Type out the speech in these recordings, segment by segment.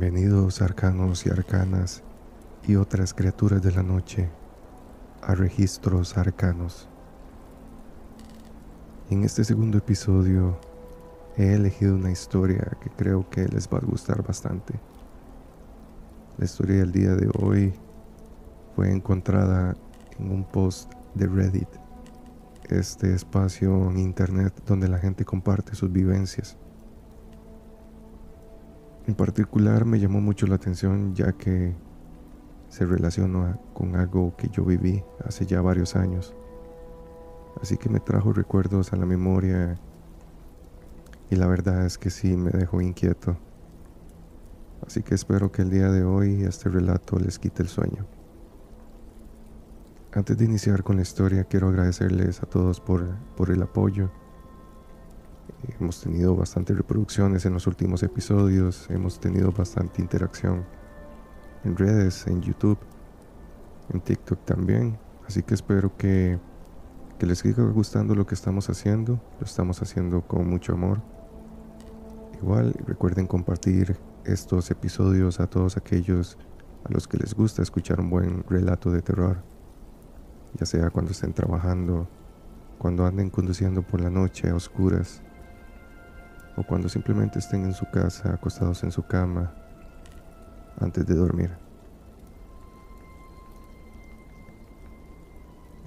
Bienvenidos arcanos y arcanas y otras criaturas de la noche a registros arcanos. En este segundo episodio he elegido una historia que creo que les va a gustar bastante. La historia del día de hoy fue encontrada en un post de Reddit, este espacio en internet donde la gente comparte sus vivencias. En particular me llamó mucho la atención ya que se relaciona con algo que yo viví hace ya varios años. Así que me trajo recuerdos a la memoria y la verdad es que sí me dejó inquieto. Así que espero que el día de hoy este relato les quite el sueño. Antes de iniciar con la historia quiero agradecerles a todos por, por el apoyo Hemos tenido bastantes reproducciones en los últimos episodios, hemos tenido bastante interacción en redes, en YouTube, en TikTok también. Así que espero que, les siga gustando lo que estamos haciendo. Lo estamos haciendo con mucho amor. Igual recuerden compartir estos episodios a todos aquellos a los que les gusta escuchar un buen relato de terror. Ya sea cuando estén trabajando, cuando anden conduciendo por la noche a oscuras o cuando simplemente estén en su casa acostados en su cama antes de dormir.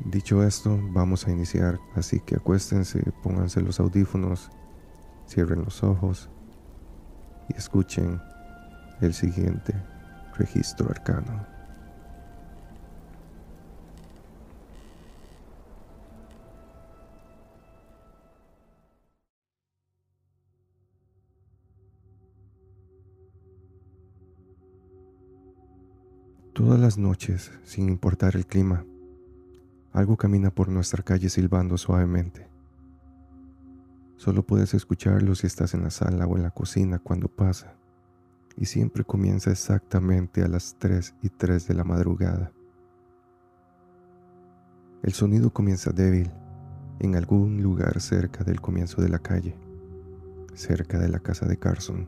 Dicho esto, vamos a iniciar, así que acuéstense, pónganse los audífonos, cierren los ojos y escuchen el siguiente registro arcano. Todas las noches, sin importar el clima, algo camina por nuestra calle silbando suavemente. Solo puedes escucharlo si estás en la sala o en la cocina cuando pasa, y siempre comienza exactamente a las 3 y 3 de la madrugada. El sonido comienza débil en algún lugar cerca del comienzo de la calle, cerca de la casa de Carson.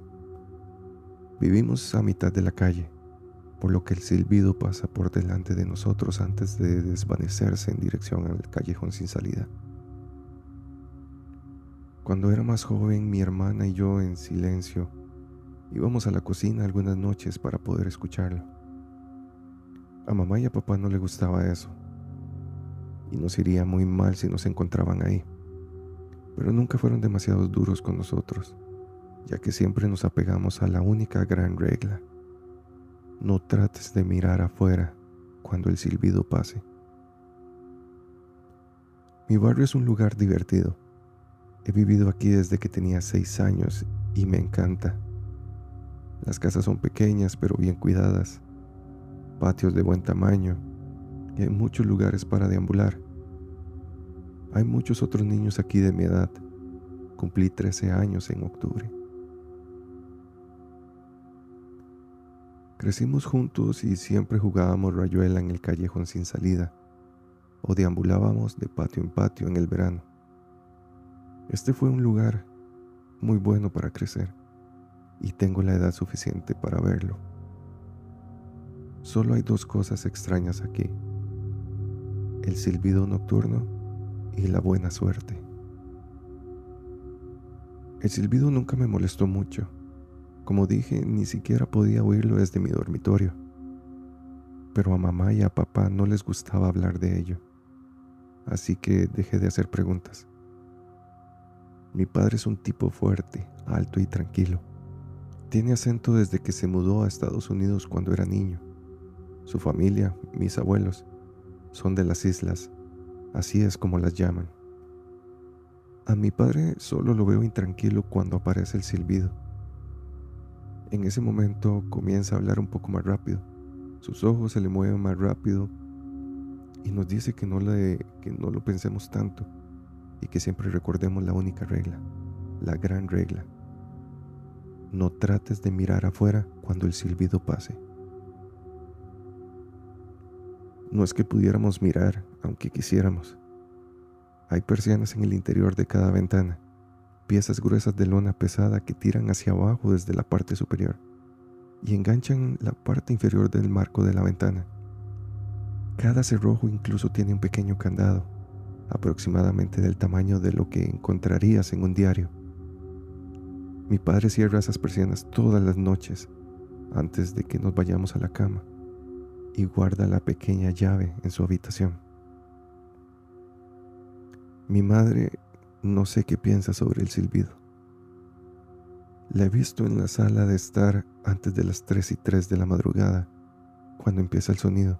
Vivimos a mitad de la calle por lo que el silbido pasa por delante de nosotros antes de desvanecerse en dirección al callejón sin salida. Cuando era más joven, mi hermana y yo en silencio íbamos a la cocina algunas noches para poder escucharlo. A mamá y a papá no le gustaba eso, y nos iría muy mal si nos encontraban ahí, pero nunca fueron demasiado duros con nosotros, ya que siempre nos apegamos a la única gran regla no trates de mirar afuera cuando el silbido pase. Mi barrio es un lugar divertido. He vivido aquí desde que tenía seis años y me encanta. Las casas son pequeñas pero bien cuidadas, patios de buen tamaño y hay muchos lugares para deambular. Hay muchos otros niños aquí de mi edad. Cumplí 13 años en octubre. Crecimos juntos y siempre jugábamos rayuela en el callejón sin salida o deambulábamos de patio en patio en el verano. Este fue un lugar muy bueno para crecer y tengo la edad suficiente para verlo. Solo hay dos cosas extrañas aquí, el silbido nocturno y la buena suerte. El silbido nunca me molestó mucho como dije, ni siquiera podía oírlo desde mi dormitorio. Pero a mamá y a papá no les gustaba hablar de ello, así que dejé de hacer preguntas. Mi padre es un tipo fuerte, alto y tranquilo. Tiene acento desde que se mudó a Estados Unidos cuando era niño. Su familia, mis abuelos, son de las islas, así es como las llaman. A mi padre solo lo veo intranquilo cuando aparece el silbido en ese momento comienza a hablar un poco más rápido. Sus ojos se le mueven más rápido y nos dice que no, le, que no lo pensemos tanto y que siempre recordemos la única regla, la gran regla. No trates de mirar afuera cuando el silbido pase. No es que pudiéramos mirar, aunque quisiéramos. Hay persianas en el interior de cada ventana piezas gruesas de lona pesada que tiran hacia abajo desde la parte superior y enganchan la parte inferior del marco de la ventana. Cada cerrojo incluso tiene un pequeño candado, aproximadamente del tamaño de lo que encontrarías en un diario. Mi padre cierra esas persianas todas las noches antes de que nos vayamos a la cama y guarda la pequeña llave en su habitación. Mi madre no sé qué piensa sobre el silbido. La he visto en la sala de estar antes de las 3 y 3 de la madrugada, cuando empieza el sonido.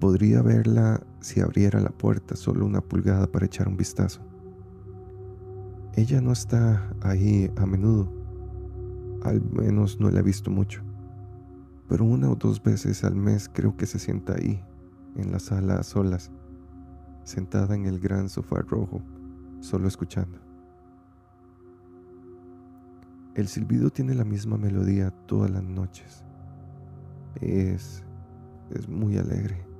Podría verla si abriera la puerta solo una pulgada para echar un vistazo. Ella no está ahí a menudo, al menos no la he visto mucho, pero una o dos veces al mes creo que se sienta ahí, en la sala a solas, sentada en el gran sofá rojo, solo escuchando. El silbido tiene la misma melodía todas las noches. Es es muy alegre.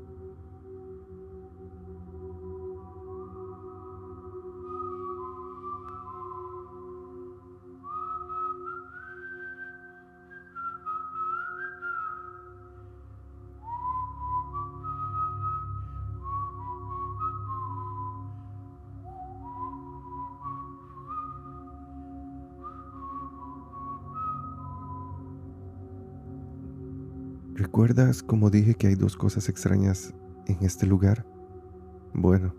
¿Recuerdas cómo dije que hay dos cosas extrañas en este lugar? Bueno,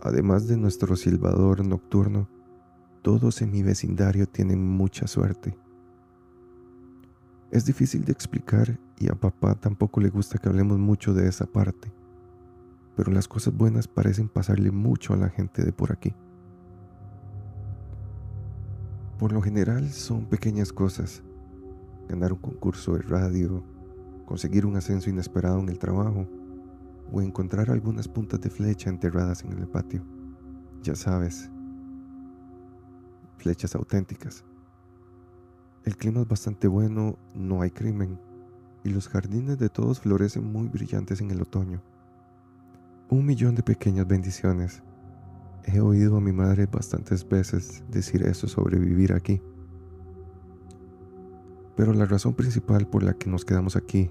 además de nuestro silbador nocturno, todos en mi vecindario tienen mucha suerte. Es difícil de explicar y a papá tampoco le gusta que hablemos mucho de esa parte, pero las cosas buenas parecen pasarle mucho a la gente de por aquí. Por lo general son pequeñas cosas, ganar un concurso de radio, conseguir un ascenso inesperado en el trabajo o encontrar algunas puntas de flecha enterradas en el patio. Ya sabes, flechas auténticas. El clima es bastante bueno, no hay crimen y los jardines de todos florecen muy brillantes en el otoño. Un millón de pequeñas bendiciones. He oído a mi madre bastantes veces decir eso sobre vivir aquí. Pero la razón principal por la que nos quedamos aquí,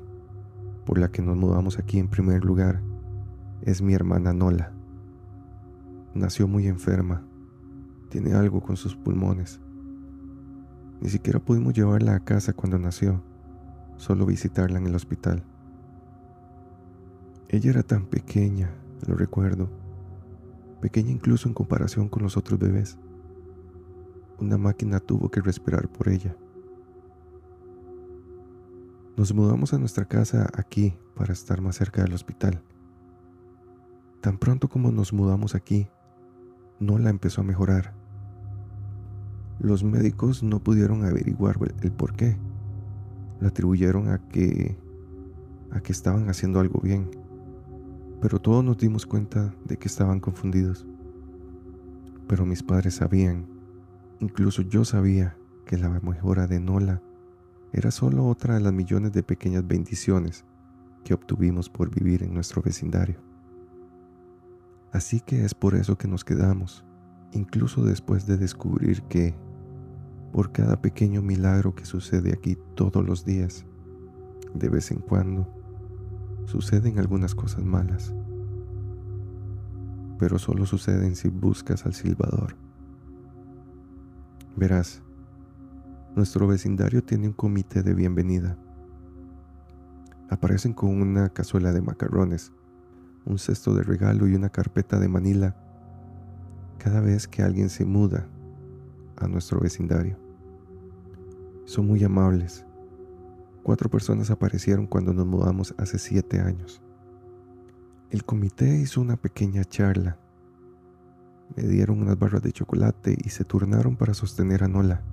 por la que nos mudamos aquí en primer lugar, es mi hermana Nola. Nació muy enferma, tiene algo con sus pulmones. Ni siquiera pudimos llevarla a casa cuando nació, solo visitarla en el hospital. Ella era tan pequeña, lo recuerdo, pequeña incluso en comparación con los otros bebés. Una máquina tuvo que respirar por ella. Nos mudamos a nuestra casa aquí para estar más cerca del hospital. Tan pronto como nos mudamos aquí, Nola empezó a mejorar. Los médicos no pudieron averiguar el por qué. Lo atribuyeron a que a que estaban haciendo algo bien. Pero todos nos dimos cuenta de que estaban confundidos. Pero mis padres sabían, incluso yo sabía que la mejora de Nola era solo otra de las millones de pequeñas bendiciones que obtuvimos por vivir en nuestro vecindario. Así que es por eso que nos quedamos, incluso después de descubrir que, por cada pequeño milagro que sucede aquí todos los días, de vez en cuando, suceden algunas cosas malas. Pero solo suceden si buscas al silbador. Verás, nuestro vecindario tiene un comité de bienvenida. Aparecen con una cazuela de macarrones, un cesto de regalo y una carpeta de Manila cada vez que alguien se muda a nuestro vecindario. Son muy amables. Cuatro personas aparecieron cuando nos mudamos hace siete años. El comité hizo una pequeña charla. Me dieron unas barras de chocolate y se turnaron para sostener a Nola.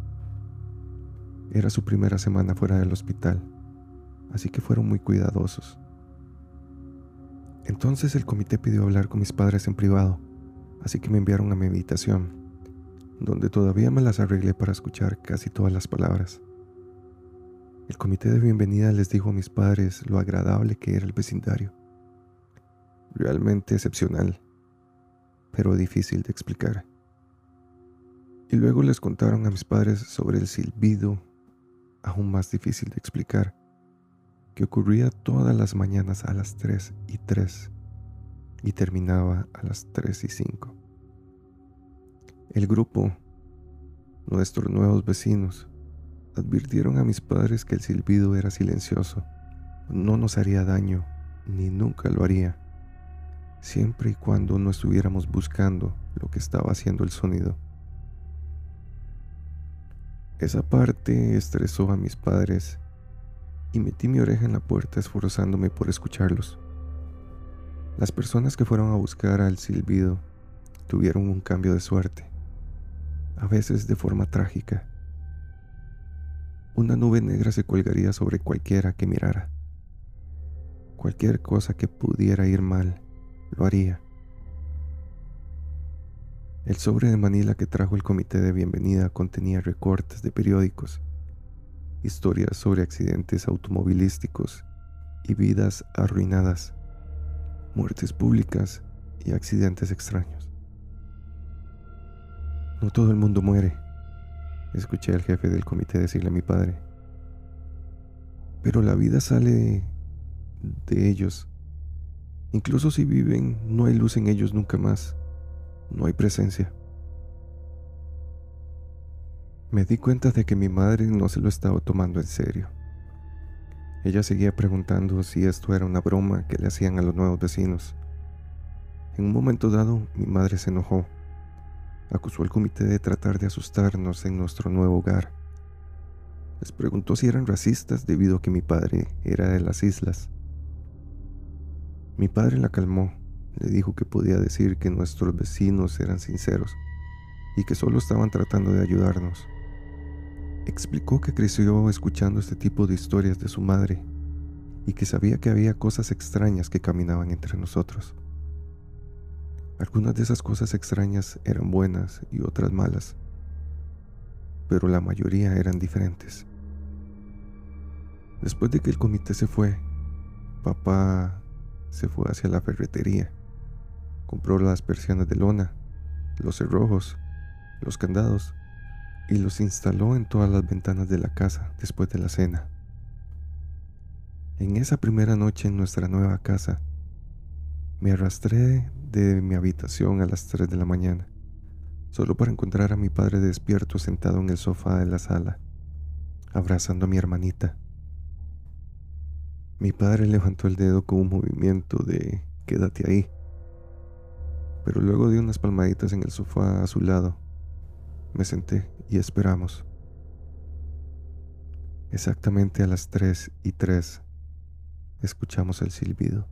Era su primera semana fuera del hospital, así que fueron muy cuidadosos. Entonces el comité pidió hablar con mis padres en privado, así que me enviaron a mi habitación, donde todavía me las arreglé para escuchar casi todas las palabras. El comité de bienvenida les dijo a mis padres lo agradable que era el vecindario. Realmente excepcional, pero difícil de explicar. Y luego les contaron a mis padres sobre el silbido aún más difícil de explicar, que ocurría todas las mañanas a las 3 y 3 y terminaba a las 3 y 5. El grupo, nuestros nuevos vecinos, advirtieron a mis padres que el silbido era silencioso, no nos haría daño, ni nunca lo haría, siempre y cuando no estuviéramos buscando lo que estaba haciendo el sonido. Esa parte estresó a mis padres y metí mi oreja en la puerta esforzándome por escucharlos. Las personas que fueron a buscar al silbido tuvieron un cambio de suerte, a veces de forma trágica. Una nube negra se colgaría sobre cualquiera que mirara. Cualquier cosa que pudiera ir mal, lo haría. El sobre de Manila que trajo el comité de bienvenida contenía recortes de periódicos, historias sobre accidentes automovilísticos y vidas arruinadas, muertes públicas y accidentes extraños. No todo el mundo muere, escuché al jefe del comité decirle a mi padre. Pero la vida sale de ellos. Incluso si viven, no hay luz en ellos nunca más no hay presencia. Me di cuenta de que mi madre no se lo estaba tomando en serio. Ella seguía preguntando si esto era una broma que le hacían a los nuevos vecinos. En un momento dado, mi madre se enojó. Acusó al comité de tratar de asustarnos en nuestro nuevo hogar. Les preguntó si eran racistas debido a que mi padre era de las islas. Mi padre la calmó le dijo que podía decir que nuestros vecinos eran sinceros y que solo estaban tratando de ayudarnos. Explicó que creció escuchando este tipo de historias de su madre y que sabía que había cosas extrañas que caminaban entre nosotros. Algunas de esas cosas extrañas eran buenas y otras malas, pero la mayoría eran diferentes. Después de que el comité se fue, papá se fue hacia la ferretería Compró las persianas de lona, los cerrojos, los candados y los instaló en todas las ventanas de la casa después de la cena. En esa primera noche en nuestra nueva casa, me arrastré de mi habitación a las 3 de la mañana, solo para encontrar a mi padre despierto sentado en el sofá de la sala, abrazando a mi hermanita. Mi padre levantó el dedo con un movimiento de quédate ahí pero luego di unas palmaditas en el sofá a su lado. Me senté y esperamos. Exactamente a las 3 y 3 escuchamos el silbido.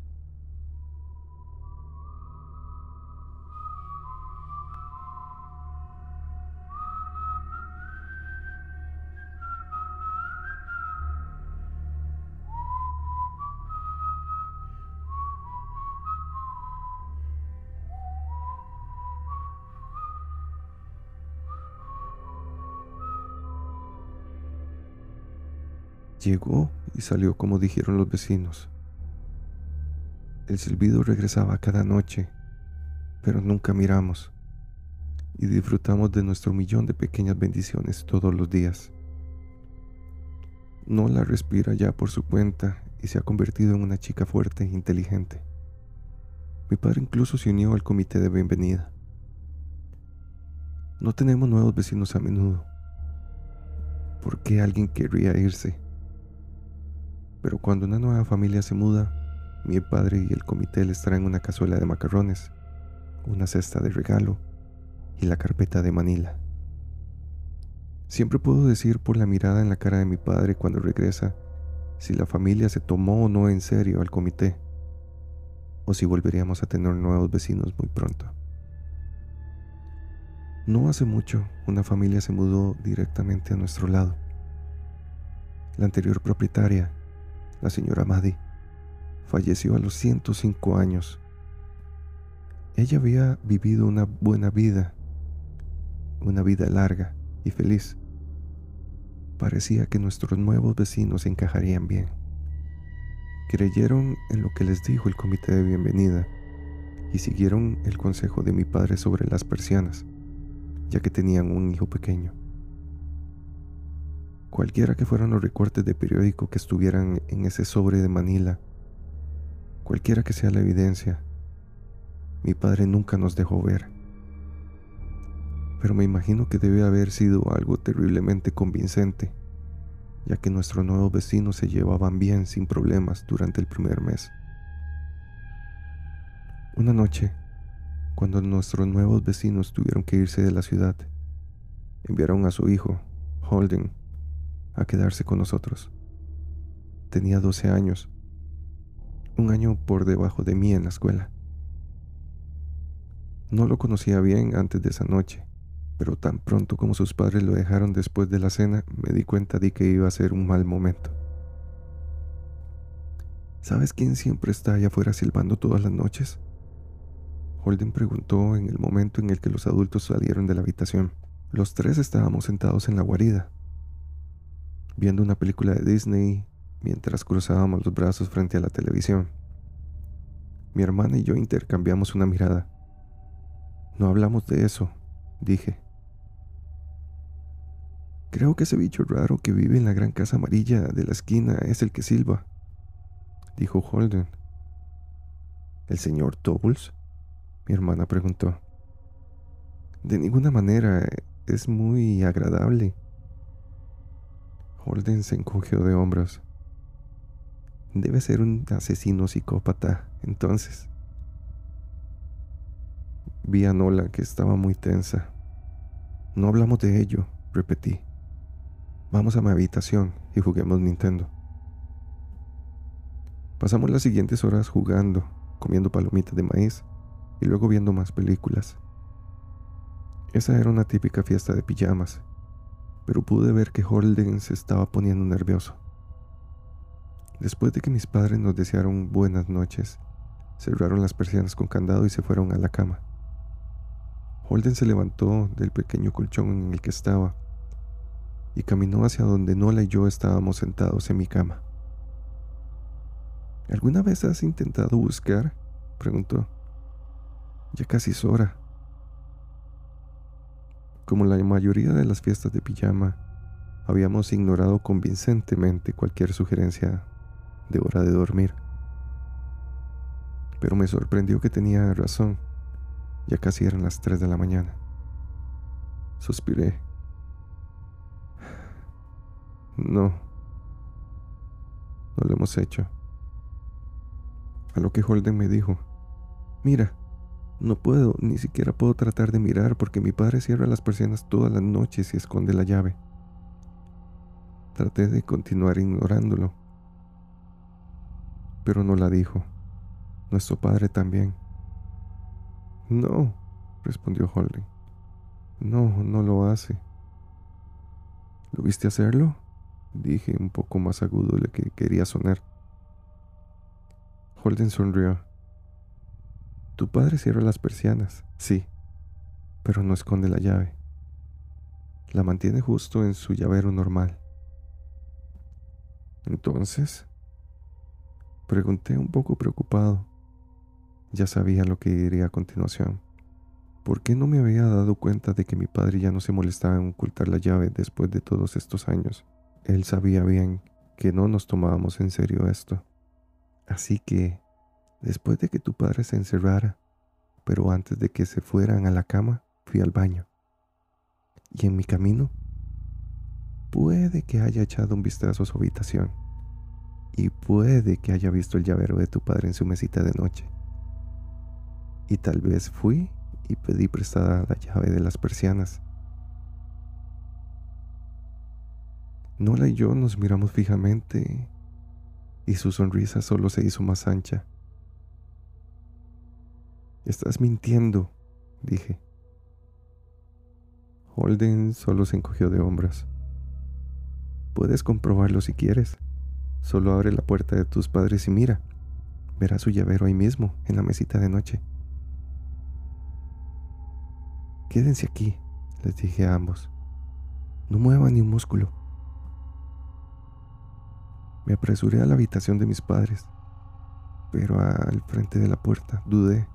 Llegó y salió como dijeron los vecinos. El silbido regresaba cada noche, pero nunca miramos y disfrutamos de nuestro millón de pequeñas bendiciones todos los días. No la respira ya por su cuenta y se ha convertido en una chica fuerte e inteligente. Mi padre incluso se unió al comité de bienvenida. No tenemos nuevos vecinos a menudo. ¿Por qué alguien querría irse? Pero cuando una nueva familia se muda, mi padre y el comité les traen una cazuela de macarrones, una cesta de regalo y la carpeta de Manila. Siempre puedo decir por la mirada en la cara de mi padre cuando regresa si la familia se tomó o no en serio al comité, o si volveríamos a tener nuevos vecinos muy pronto. No hace mucho, una familia se mudó directamente a nuestro lado. La anterior propietaria la señora Maddy, falleció a los 105 años. Ella había vivido una buena vida, una vida larga y feliz. Parecía que nuestros nuevos vecinos encajarían bien. Creyeron en lo que les dijo el comité de bienvenida y siguieron el consejo de mi padre sobre las persianas, ya que tenían un hijo pequeño. Cualquiera que fueran los recortes de periódico que estuvieran en ese sobre de Manila, cualquiera que sea la evidencia, mi padre nunca nos dejó ver. Pero me imagino que debe haber sido algo terriblemente convincente, ya que nuestros nuevos vecinos se llevaban bien sin problemas durante el primer mes. Una noche, cuando nuestros nuevos vecinos tuvieron que irse de la ciudad, enviaron a su hijo, Holden, a quedarse con nosotros. Tenía 12 años, un año por debajo de mí en la escuela. No lo conocía bien antes de esa noche, pero tan pronto como sus padres lo dejaron después de la cena, me di cuenta de que iba a ser un mal momento. ¿Sabes quién siempre está allá afuera silbando todas las noches? Holden preguntó en el momento en el que los adultos salieron de la habitación. Los tres estábamos sentados en la guarida, viendo una película de Disney mientras cruzábamos los brazos frente a la televisión. Mi hermana y yo intercambiamos una mirada. No hablamos de eso, dije. Creo que ese bicho raro que vive en la gran casa amarilla de la esquina es el que silba, dijo Holden. ¿El señor Tobles? Mi hermana preguntó. De ninguna manera, es muy agradable. Holden se encogió de hombros. Debe ser un asesino psicópata, entonces. Vi a Nola que estaba muy tensa. No hablamos de ello, repetí. Vamos a mi habitación y juguemos Nintendo. Pasamos las siguientes horas jugando, comiendo palomitas de maíz y luego viendo más películas. Esa era una típica fiesta de pijamas, pero pude ver que Holden se estaba poniendo nervioso. Después de que mis padres nos desearon buenas noches, cerraron las persianas con candado y se fueron a la cama. Holden se levantó del pequeño colchón en el que estaba y caminó hacia donde Nola y yo estábamos sentados en mi cama. ¿Alguna vez has intentado buscar? preguntó. Ya casi es hora. Como la mayoría de las fiestas de pijama, habíamos ignorado convincentemente cualquier sugerencia de hora de dormir. Pero me sorprendió que tenía razón. Ya casi eran las 3 de la mañana. Suspiré. No. No lo hemos hecho. A lo que Holden me dijo, mira, no puedo, ni siquiera puedo tratar de mirar porque mi padre cierra las persianas todas las noches y esconde la llave. Traté de continuar ignorándolo, pero no la dijo. Nuestro padre también. No, respondió Holden. No, no lo hace. ¿Lo viste hacerlo? Dije un poco más agudo de lo que quería sonar. Holden sonrió. Tu padre cierra las persianas, sí, pero no esconde la llave. La mantiene justo en su llavero normal. Entonces, pregunté un poco preocupado. Ya sabía lo que diría a continuación. ¿Por qué no me había dado cuenta de que mi padre ya no se molestaba en ocultar la llave después de todos estos años? Él sabía bien que no nos tomábamos en serio esto. Así que, después de que tu padre se encerrara, pero antes de que se fueran a la cama, fui al baño. Y en mi camino, puede que haya echado un vistazo a su habitación. Y puede que haya visto el llavero de tu padre en su mesita de noche. Y tal vez fui y pedí prestada la llave de las persianas Nola y yo nos miramos fijamente y su sonrisa solo se hizo más ancha. Estás mintiendo, dije. Holden solo se encogió de hombros. Puedes comprobarlo si quieres. Solo abre la puerta de tus padres y mira. Verás su llavero ahí mismo, en la mesita de noche. Quédense aquí, les dije a ambos. No muevan ni un músculo. Me apresuré a la habitación de mis padres, pero al frente de la puerta dudé.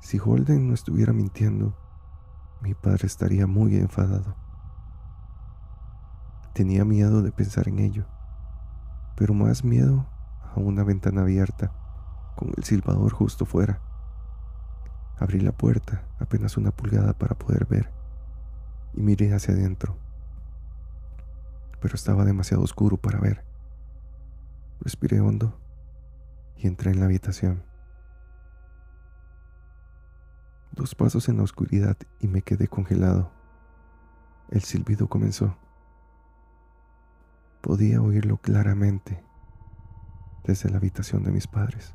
Si Holden no estuviera mintiendo, mi padre estaría muy enfadado. Tenía miedo de pensar en ello, pero más miedo a una ventana abierta, con el silbador justo fuera. Abrí la puerta apenas una pulgada para poder ver y miré hacia adentro, pero estaba demasiado oscuro para ver. Respiré hondo y entré en la habitación. Dos pasos en la oscuridad y me quedé congelado. El silbido comenzó. Podía oírlo claramente desde la habitación de mis padres.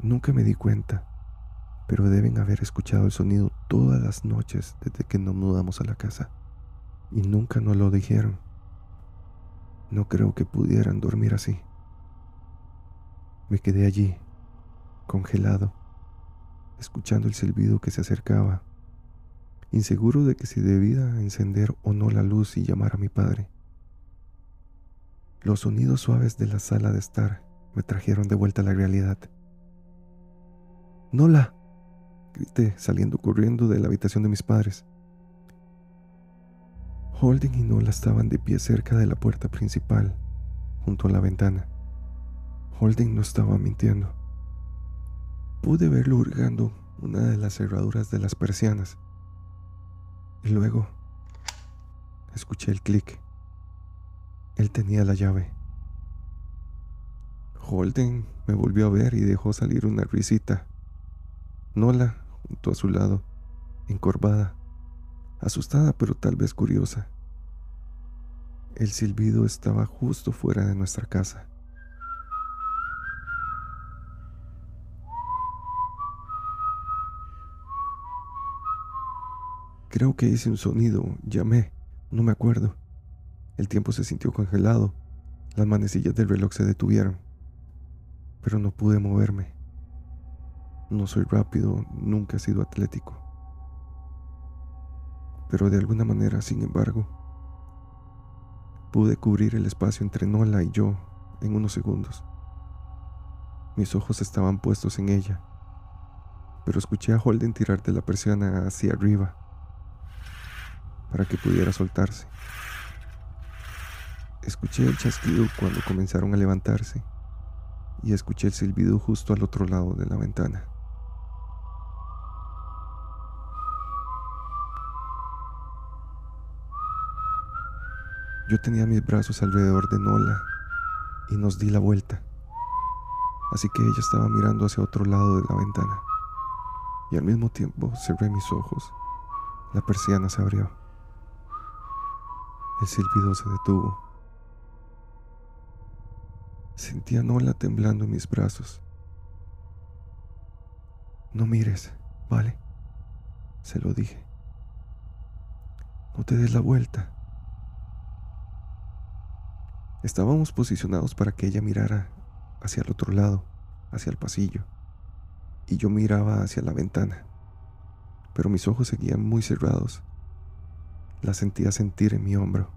Nunca me di cuenta, pero deben haber escuchado el sonido todas las noches desde que nos mudamos a la casa. Y nunca nos lo dijeron. No creo que pudieran dormir así. Me quedé allí, congelado, escuchando el silbido que se acercaba, inseguro de que si debía encender o no la luz y llamar a mi padre. Los sonidos suaves de la sala de estar me trajeron de vuelta a la realidad. Nola, grité saliendo corriendo de la habitación de mis padres. Holden y Nola estaban de pie cerca de la puerta principal, junto a la ventana. Holden no estaba mintiendo. Pude verlo hurgando una de las cerraduras de las persianas. Y luego escuché el clic. Él tenía la llave. Holden me volvió a ver y dejó salir una risita. Nola, junto a su lado, encorvada, asustada pero tal vez curiosa. El silbido estaba justo fuera de nuestra casa. Creo que hice un sonido, llamé, no me acuerdo. El tiempo se sintió congelado, las manecillas del reloj se detuvieron, pero no pude moverme. No soy rápido, nunca he sido atlético pero de alguna manera, sin embargo, pude cubrir el espacio entre Nola y yo en unos segundos. Mis ojos estaban puestos en ella, pero escuché a Holden tirar de la persiana hacia arriba para que pudiera soltarse. Escuché el chasquido cuando comenzaron a levantarse y escuché el silbido justo al otro lado de la ventana. Yo tenía mis brazos alrededor de Nola y nos di la vuelta. Así que ella estaba mirando hacia otro lado de la ventana. Y al mismo tiempo cerré mis ojos. La persiana se abrió. El silbido se detuvo. Sentí a Nola temblando en mis brazos. No mires, ¿vale? Se lo dije. No te des la vuelta. Estábamos posicionados para que ella mirara hacia el otro lado, hacia el pasillo, y yo miraba hacia la ventana, pero mis ojos seguían muy cerrados. La sentía sentir en mi hombro.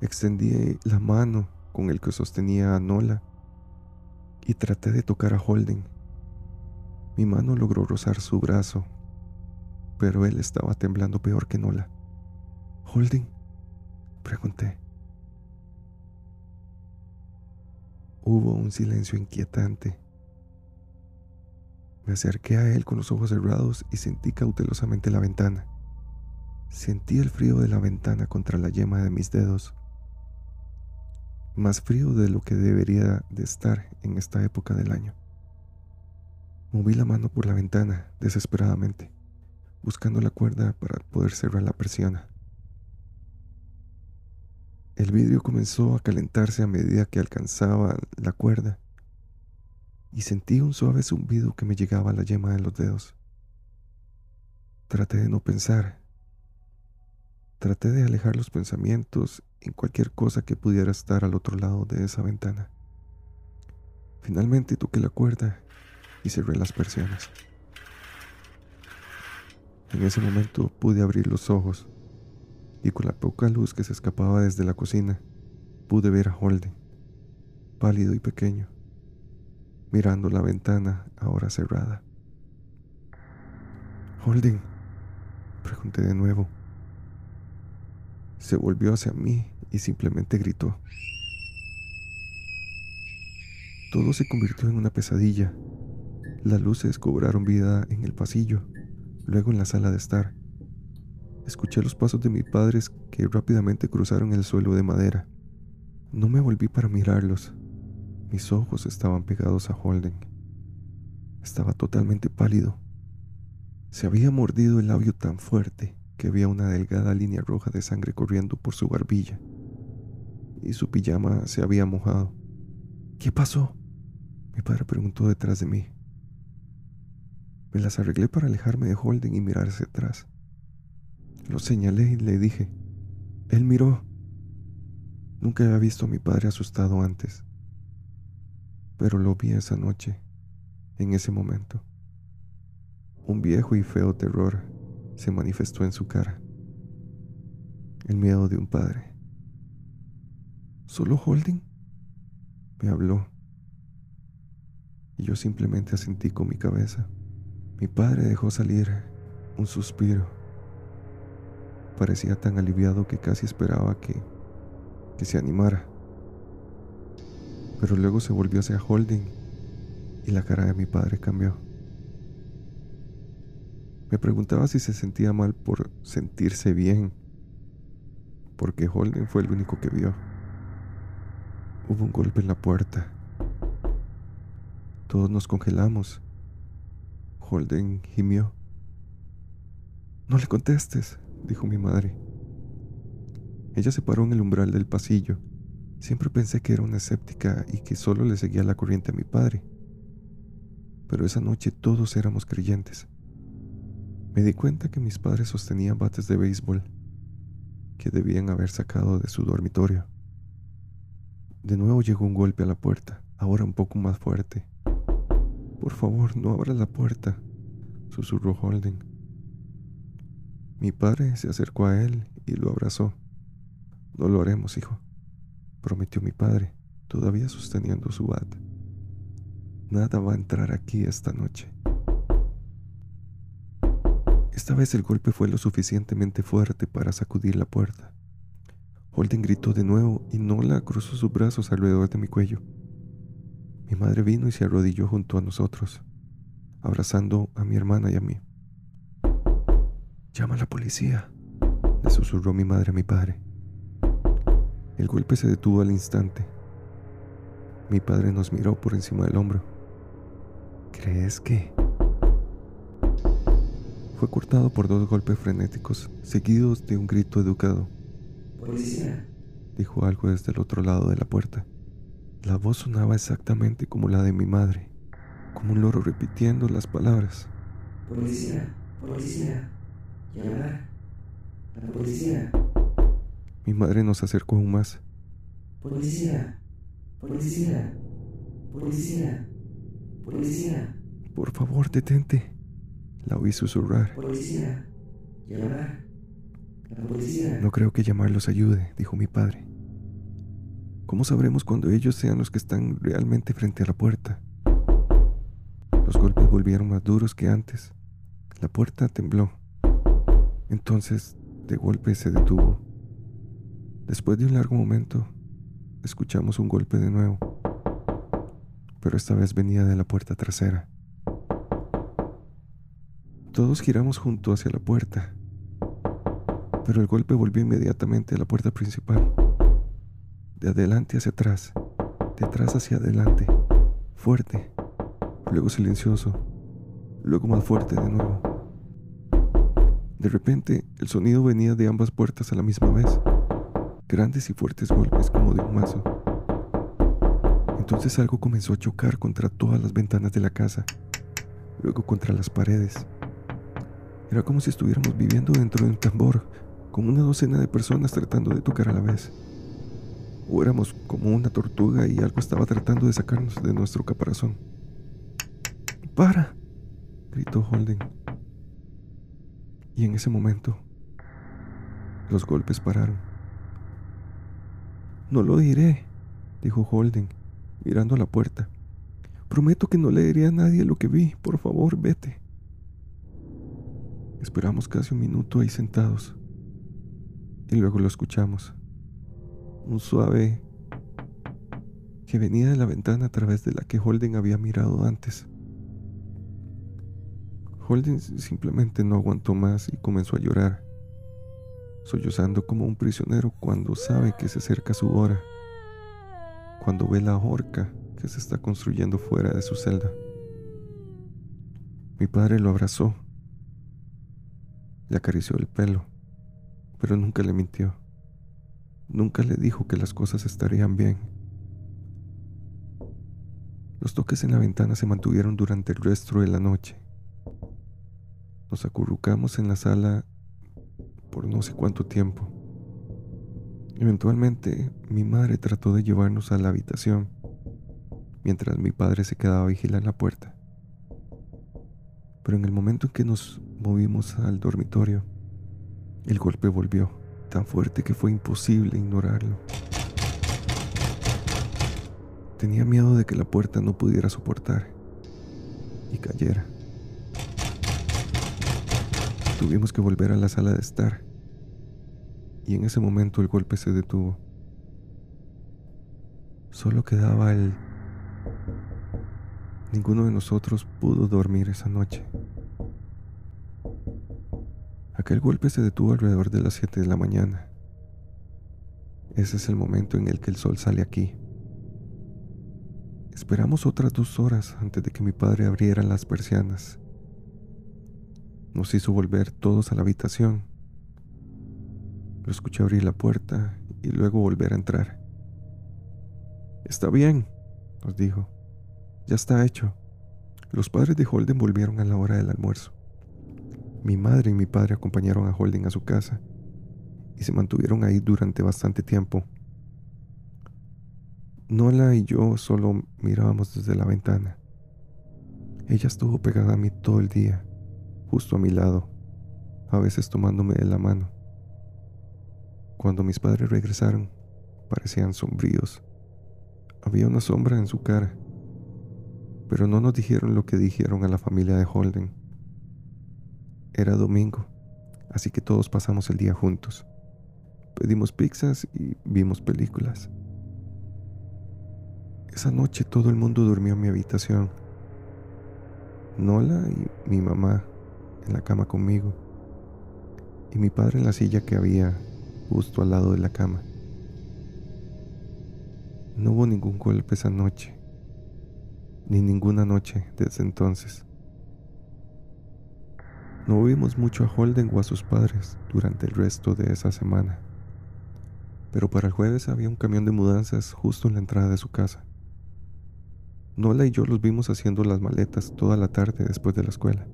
Extendí la mano con el que sostenía a Nola y traté de tocar a Holden. Mi mano logró rozar su brazo, pero él estaba temblando peor que Nola. Holden, Pregunté. Hubo un silencio inquietante. Me acerqué a él con los ojos cerrados y sentí cautelosamente la ventana. Sentí el frío de la ventana contra la yema de mis dedos. Más frío de lo que debería de estar en esta época del año. Moví la mano por la ventana desesperadamente, buscando la cuerda para poder cerrar la persiana. El vidrio comenzó a calentarse a medida que alcanzaba la cuerda y sentí un suave zumbido que me llegaba a la yema de los dedos. Traté de no pensar. Traté de alejar los pensamientos en cualquier cosa que pudiera estar al otro lado de esa ventana. Finalmente toqué la cuerda y cerré las persianas. En ese momento pude abrir los ojos y con la poca luz que se escapaba desde la cocina, pude ver a Holden, pálido y pequeño, mirando la ventana ahora cerrada. Holden, pregunté de nuevo. Se volvió hacia mí y simplemente gritó. Todo se convirtió en una pesadilla. Las luces cobraron vida en el pasillo, luego en la sala de estar. Escuché los pasos de mis padres que rápidamente cruzaron el suelo de madera. No me volví para mirarlos. Mis ojos estaban pegados a Holden. Estaba totalmente pálido. Se había mordido el labio tan fuerte que había una delgada línea roja de sangre corriendo por su barbilla. Y su pijama se había mojado. ¿Qué pasó? Mi padre preguntó detrás de mí. Me las arreglé para alejarme de Holden y mirar hacia atrás. Lo señalé y le dije. Él miró. Nunca había visto a mi padre asustado antes, pero lo vi esa noche, en ese momento. Un viejo y feo terror se manifestó en su cara. El miedo de un padre. ¿Solo Holding? Me habló. Y yo simplemente asentí con mi cabeza. Mi padre dejó salir un suspiro. Parecía tan aliviado que casi esperaba que, que se animara. Pero luego se volvió hacia Holding y la cara de mi padre cambió. Me preguntaba si se sentía mal por sentirse bien, porque Holden fue el único que vio. Hubo un golpe en la puerta. Todos nos congelamos. Holden gimió. No le contestes, dijo mi madre. Ella se paró en el umbral del pasillo. Siempre pensé que era una escéptica y que solo le seguía la corriente a mi padre. Pero esa noche todos éramos creyentes. Me di cuenta que mis padres sostenían bates de béisbol que debían haber sacado de su dormitorio. De nuevo llegó un golpe a la puerta, ahora un poco más fuerte. Por favor, no abras la puerta, susurró Holden. Mi padre se acercó a él y lo abrazó. No lo haremos, hijo, prometió mi padre, todavía sosteniendo su bat. Nada va a entrar aquí esta noche. Esta vez el golpe fue lo suficientemente fuerte para sacudir la puerta. Holden gritó de nuevo y Nola cruzó sus brazos alrededor de mi cuello. Mi madre vino y se arrodilló junto a nosotros, abrazando a mi hermana y a mí. Llama a la policía, le susurró mi madre a mi padre. El golpe se detuvo al instante. Mi padre nos miró por encima del hombro. ¿Crees que? Fue cortado por dos golpes frenéticos, seguidos de un grito educado. Policía, dijo algo desde el otro lado de la puerta. La voz sonaba exactamente como la de mi madre, como un loro repitiendo las palabras. policía, policía, llamar. La policía, Mi madre nos acercó aún más. policía, policía, policía, policía, Por favor, detente. La oí susurrar. policía, llamar. La policía, No creo que llamarlos ayude, dijo mi padre. ¿Cómo sabremos cuando ellos sean los que están realmente frente a la puerta? Los golpes volvieron más duros que antes. La puerta tembló. Entonces, de golpe se detuvo. Después de un largo momento, escuchamos un golpe de nuevo, pero esta vez venía de la puerta trasera. Todos giramos junto hacia la puerta, pero el golpe volvió inmediatamente a la puerta principal. De adelante hacia atrás, de atrás hacia adelante, fuerte, luego silencioso, luego más fuerte de nuevo. De repente, el sonido venía de ambas puertas a la misma vez, grandes y fuertes golpes como de un mazo. Entonces algo comenzó a chocar contra todas las ventanas de la casa, luego contra las paredes. Era como si estuviéramos viviendo dentro de un tambor, con una docena de personas tratando de tocar a la vez. O éramos como una tortuga y algo estaba tratando de sacarnos de nuestro caparazón. ¡Para! gritó Holden. Y en ese momento, los golpes pararon. No lo diré, dijo Holden, mirando a la puerta. Prometo que no le a nadie lo que vi. Por favor, vete. Esperamos casi un minuto ahí sentados. Y luego lo escuchamos. Un suave que venía de la ventana a través de la que Holden había mirado antes. Holden simplemente no aguantó más y comenzó a llorar, sollozando como un prisionero cuando sabe que se acerca su hora, cuando ve la horca que se está construyendo fuera de su celda. Mi padre lo abrazó, le acarició el pelo, pero nunca le mintió. Nunca le dijo que las cosas estarían bien. Los toques en la ventana se mantuvieron durante el resto de la noche. Nos acurrucamos en la sala por no sé cuánto tiempo. Eventualmente, mi madre trató de llevarnos a la habitación, mientras mi padre se quedaba a vigilar la puerta. Pero en el momento en que nos movimos al dormitorio, el golpe volvió, tan fuerte que fue imposible ignorarlo. Tenía miedo de que la puerta no pudiera soportar y cayera. Tuvimos que volver a la sala de estar. Y en ese momento el golpe se detuvo. Solo quedaba el... Ninguno de nosotros pudo dormir esa noche. Aquel golpe se detuvo alrededor de las 7 de la mañana. Ese es el momento en el que el sol sale aquí. Esperamos otras dos horas antes de que mi padre abriera las persianas nos hizo volver todos a la habitación. Lo escuché abrir la puerta y luego volver a entrar. Está bien, nos dijo. Ya está hecho. Los padres de Holden volvieron a la hora del almuerzo. Mi madre y mi padre acompañaron a Holden a su casa y se mantuvieron ahí durante bastante tiempo. Nola y yo solo mirábamos desde la ventana. Ella estuvo pegada a mí todo el día justo a mi lado, a veces tomándome de la mano. Cuando mis padres regresaron, parecían sombríos. Había una sombra en su cara, pero no nos dijeron lo que dijeron a la familia de Holden. Era domingo, así que todos pasamos el día juntos. Pedimos pizzas y vimos películas. Esa noche todo el mundo durmió en mi habitación. Nola y mi mamá en la cama conmigo y mi padre en la silla que había justo al lado de la cama. No hubo ningún golpe esa noche, ni ninguna noche desde entonces. No vimos mucho a Holden o a sus padres durante el resto de esa semana, pero para el jueves había un camión de mudanzas justo en la entrada de su casa. Nola y yo los vimos haciendo las maletas toda la tarde después de la escuela.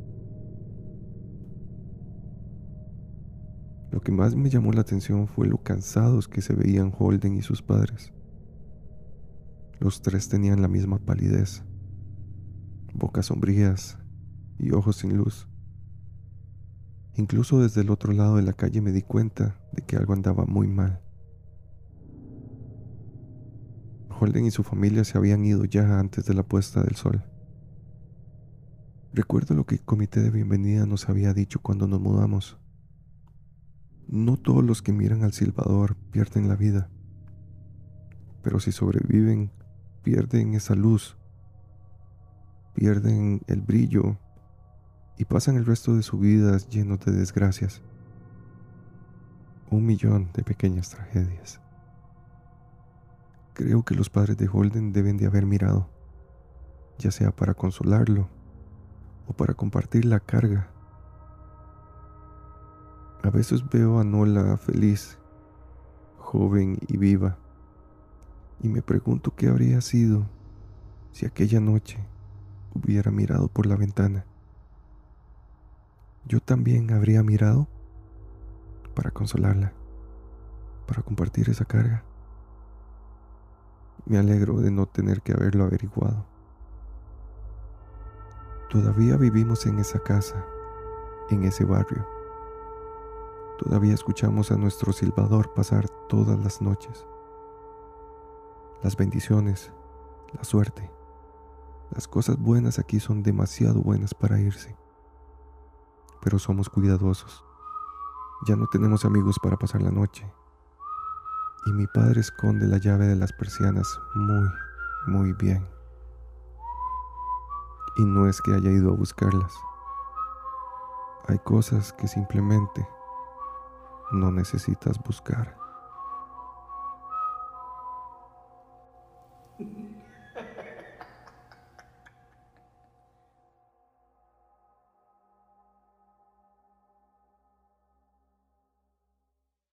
Lo que más me llamó la atención fue lo cansados que se veían Holden y sus padres. Los tres tenían la misma palidez, bocas sombrías y ojos sin luz. Incluso desde el otro lado de la calle me di cuenta de que algo andaba muy mal. Holden y su familia se habían ido ya antes de la puesta del sol. Recuerdo lo que el comité de bienvenida nos había dicho cuando nos mudamos. No todos los que miran al silbador pierden la vida, pero si sobreviven, pierden esa luz, pierden el brillo y pasan el resto de su vida llenos de desgracias. Un millón de pequeñas tragedias. Creo que los padres de Holden deben de haber mirado, ya sea para consolarlo o para compartir la carga a veces veo a Nola feliz, joven y viva, y me pregunto qué habría sido si aquella noche hubiera mirado por la ventana. Yo también habría mirado para consolarla, para compartir esa carga. Me alegro de no tener que haberlo averiguado. Todavía vivimos en esa casa, en ese barrio Todavía escuchamos a nuestro silbador pasar todas las noches. Las bendiciones, la suerte Las cosas buenas aquí son demasiado buenas para irse. Pero somos cuidadosos. Ya no tenemos amigos para pasar la noche. Y mi padre esconde la llave de las persianas muy, muy bien. Y no es que haya ido a buscarlas. Hay cosas que simplemente no necesitas buscar.